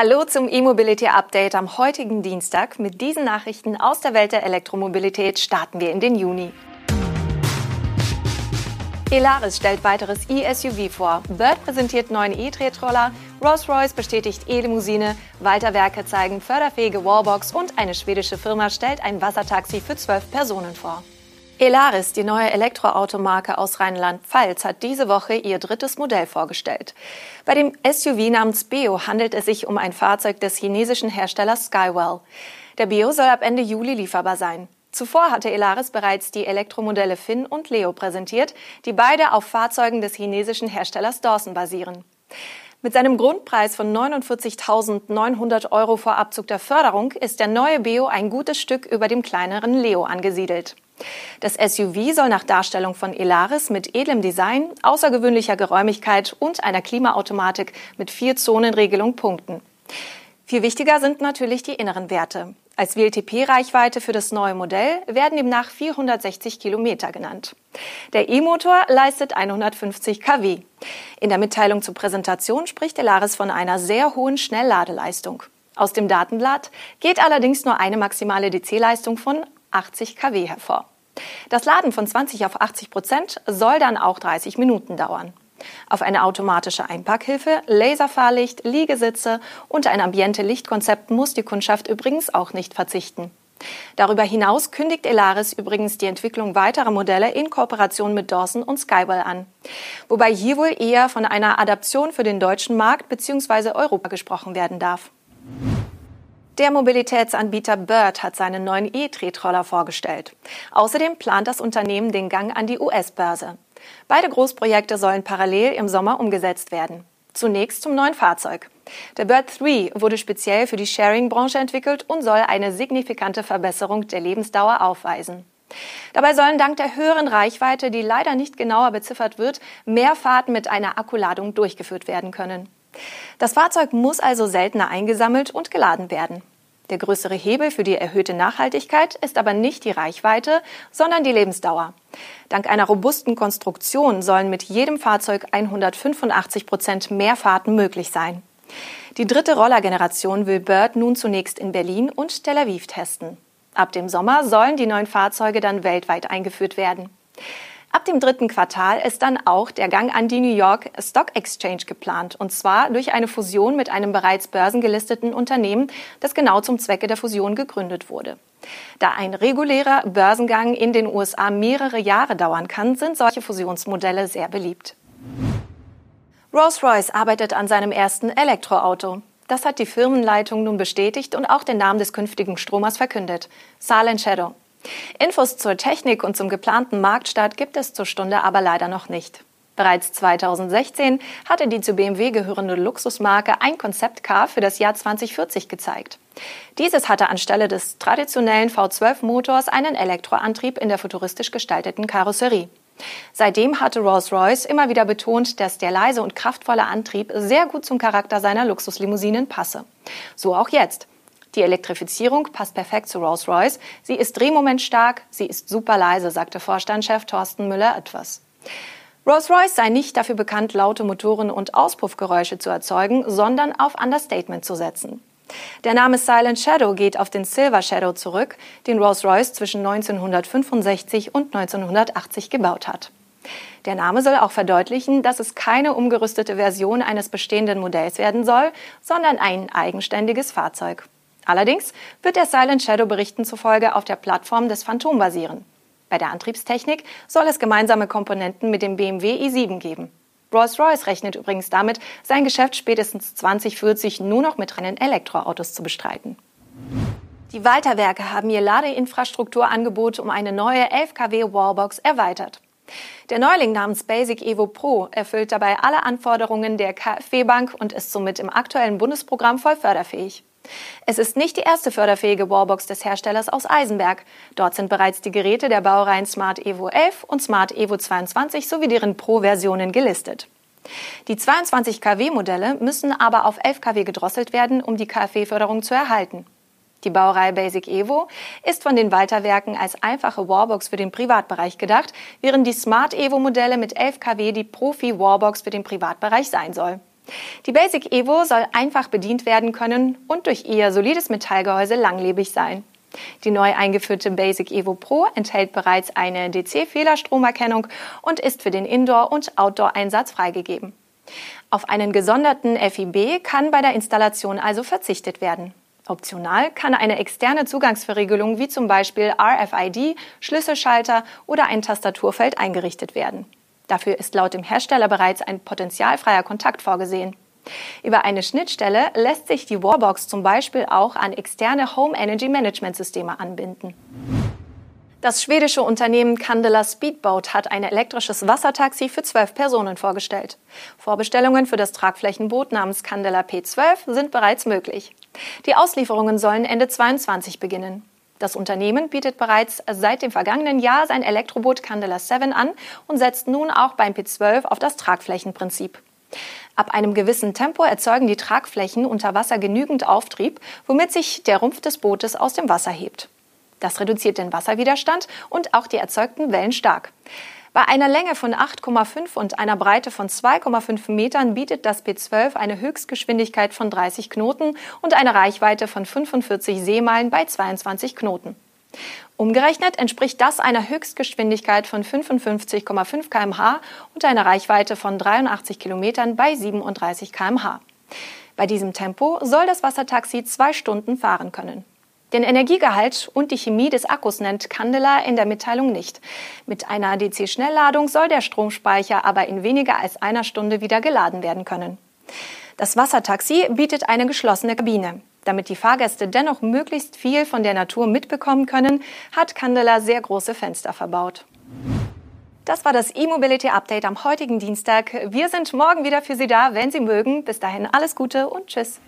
Hallo zum E-Mobility Update am heutigen Dienstag. Mit diesen Nachrichten aus der Welt der Elektromobilität starten wir in den Juni. Elaris stellt weiteres E-SUV vor. Bird präsentiert neuen E-Tretroller. Rolls-Royce bestätigt E-Limousine. Walter Werke zeigen förderfähige Wallbox und eine schwedische Firma stellt ein Wassertaxi für zwölf Personen vor. Elaris, die neue Elektroautomarke aus Rheinland-Pfalz, hat diese Woche ihr drittes Modell vorgestellt. Bei dem SUV namens Beo handelt es sich um ein Fahrzeug des chinesischen Herstellers Skywell. Der Beo soll ab Ende Juli lieferbar sein. Zuvor hatte Elaris bereits die Elektromodelle Finn und Leo präsentiert, die beide auf Fahrzeugen des chinesischen Herstellers Dawson basieren. Mit seinem Grundpreis von 49.900 Euro vor Abzug der Förderung ist der neue Beo ein gutes Stück über dem kleineren Leo angesiedelt. Das SUV soll nach Darstellung von Elaris mit edlem Design, außergewöhnlicher Geräumigkeit und einer Klimaautomatik mit Vier-Zonen-Regelung punkten. Viel wichtiger sind natürlich die inneren Werte. Als WLTP-Reichweite für das neue Modell werden demnach 460 Kilometer genannt. Der E-Motor leistet 150 kW. In der Mitteilung zur Präsentation spricht Elaris von einer sehr hohen Schnellladeleistung. Aus dem Datenblatt geht allerdings nur eine maximale DC-Leistung von 80 kW hervor. Das Laden von 20 auf 80 Prozent soll dann auch 30 Minuten dauern. Auf eine automatische Einpackhilfe, Laserfahrlicht, Liegesitze und ein ambiente Lichtkonzept muss die Kundschaft übrigens auch nicht verzichten. Darüber hinaus kündigt Elaris übrigens die Entwicklung weiterer Modelle in Kooperation mit Dawson und Skywell an. Wobei hier wohl eher von einer Adaption für den deutschen Markt bzw. Europa gesprochen werden darf. Der Mobilitätsanbieter Bird hat seinen neuen E-Tretroller vorgestellt. Außerdem plant das Unternehmen den Gang an die US-Börse. Beide Großprojekte sollen parallel im Sommer umgesetzt werden. Zunächst zum neuen Fahrzeug. Der Bird 3 wurde speziell für die Sharing-Branche entwickelt und soll eine signifikante Verbesserung der Lebensdauer aufweisen. Dabei sollen dank der höheren Reichweite, die leider nicht genauer beziffert wird, mehr Fahrten mit einer Akkuladung durchgeführt werden können. Das Fahrzeug muss also seltener eingesammelt und geladen werden. Der größere Hebel für die erhöhte Nachhaltigkeit ist aber nicht die Reichweite, sondern die Lebensdauer. Dank einer robusten Konstruktion sollen mit jedem Fahrzeug 185 Prozent mehr Fahrten möglich sein. Die dritte Rollergeneration will Bird nun zunächst in Berlin und Tel Aviv testen. Ab dem Sommer sollen die neuen Fahrzeuge dann weltweit eingeführt werden. Ab dem dritten Quartal ist dann auch der Gang an die New York Stock Exchange geplant, und zwar durch eine Fusion mit einem bereits börsengelisteten Unternehmen, das genau zum Zwecke der Fusion gegründet wurde. Da ein regulärer Börsengang in den USA mehrere Jahre dauern kann, sind solche Fusionsmodelle sehr beliebt. Rolls-Royce arbeitet an seinem ersten Elektroauto. Das hat die Firmenleitung nun bestätigt und auch den Namen des künftigen Stromers verkündet. Silent Shadow. Infos zur Technik und zum geplanten Marktstart gibt es zur Stunde aber leider noch nicht. Bereits 2016 hatte die zu BMW gehörende Luxusmarke ein Konzeptcar für das Jahr 2040 gezeigt. Dieses hatte anstelle des traditionellen V12-Motors einen Elektroantrieb in der futuristisch gestalteten Karosserie. Seitdem hatte Rolls-Royce immer wieder betont, dass der leise und kraftvolle Antrieb sehr gut zum Charakter seiner Luxuslimousinen passe. So auch jetzt. Die Elektrifizierung passt perfekt zu Rolls-Royce. Sie ist drehmomentstark, sie ist super leise, sagte Vorstandschef Thorsten Müller etwas. Rolls-Royce sei nicht dafür bekannt, laute Motoren und Auspuffgeräusche zu erzeugen, sondern auf Understatement zu setzen. Der Name Silent Shadow geht auf den Silver Shadow zurück, den Rolls-Royce zwischen 1965 und 1980 gebaut hat. Der Name soll auch verdeutlichen, dass es keine umgerüstete Version eines bestehenden Modells werden soll, sondern ein eigenständiges Fahrzeug. Allerdings wird der Silent Shadow Berichten zufolge auf der Plattform des Phantom basieren. Bei der Antriebstechnik soll es gemeinsame Komponenten mit dem BMW i7 geben. Rolls-Royce rechnet übrigens damit, sein Geschäft spätestens 2040 nur noch mit reinen Elektroautos zu bestreiten. Die Walter-Werke haben ihr Ladeinfrastrukturangebot um eine neue 11 kW Wallbox erweitert. Der Neuling namens Basic Evo Pro erfüllt dabei alle Anforderungen der KfW-Bank und ist somit im aktuellen Bundesprogramm voll förderfähig. Es ist nicht die erste förderfähige Wallbox des Herstellers aus Eisenberg. Dort sind bereits die Geräte der Baureihen Smart Evo 11 und Smart Evo 22 sowie deren Pro-Versionen gelistet. Die 22 kW-Modelle müssen aber auf 11 kW gedrosselt werden, um die KfW-Förderung zu erhalten. Die Baureihe Basic Evo ist von den Walter-Werken als einfache Wallbox für den Privatbereich gedacht, während die Smart Evo-Modelle mit 11 kW die Profi-Wallbox für den Privatbereich sein soll. Die Basic Evo soll einfach bedient werden können und durch ihr solides Metallgehäuse langlebig sein. Die neu eingeführte Basic Evo Pro enthält bereits eine DC-Fehlerstromerkennung und ist für den Indoor- und Outdoor-Einsatz freigegeben. Auf einen gesonderten FIB kann bei der Installation also verzichtet werden. Optional kann eine externe Zugangsverriegelung wie zum Beispiel RFID, Schlüsselschalter oder ein Tastaturfeld eingerichtet werden. Dafür ist laut dem Hersteller bereits ein potenzialfreier Kontakt vorgesehen. Über eine Schnittstelle lässt sich die Warbox zum Beispiel auch an externe Home Energy Management Systeme anbinden. Das schwedische Unternehmen Candela Speedboat hat ein elektrisches Wassertaxi für zwölf Personen vorgestellt. Vorbestellungen für das Tragflächenboot namens Candela P12 sind bereits möglich. Die Auslieferungen sollen Ende 22 beginnen. Das Unternehmen bietet bereits seit dem vergangenen Jahr sein Elektroboot Candela 7 an und setzt nun auch beim P12 auf das Tragflächenprinzip. Ab einem gewissen Tempo erzeugen die Tragflächen unter Wasser genügend Auftrieb, womit sich der Rumpf des Bootes aus dem Wasser hebt. Das reduziert den Wasserwiderstand und auch die erzeugten Wellen stark. Bei einer Länge von 8,5 und einer Breite von 2,5 Metern bietet das P12 eine Höchstgeschwindigkeit von 30 Knoten und eine Reichweite von 45 Seemeilen bei 22 Knoten. Umgerechnet entspricht das einer Höchstgeschwindigkeit von 55,5 kmh und einer Reichweite von 83 Kilometern bei 37 kmh. Bei diesem Tempo soll das Wassertaxi zwei Stunden fahren können. Den Energiegehalt und die Chemie des Akkus nennt Candela in der Mitteilung nicht. Mit einer DC-Schnellladung soll der Stromspeicher aber in weniger als einer Stunde wieder geladen werden können. Das Wassertaxi bietet eine geschlossene Kabine. Damit die Fahrgäste dennoch möglichst viel von der Natur mitbekommen können, hat Candela sehr große Fenster verbaut. Das war das E-Mobility Update am heutigen Dienstag. Wir sind morgen wieder für Sie da, wenn Sie mögen. Bis dahin alles Gute und Tschüss.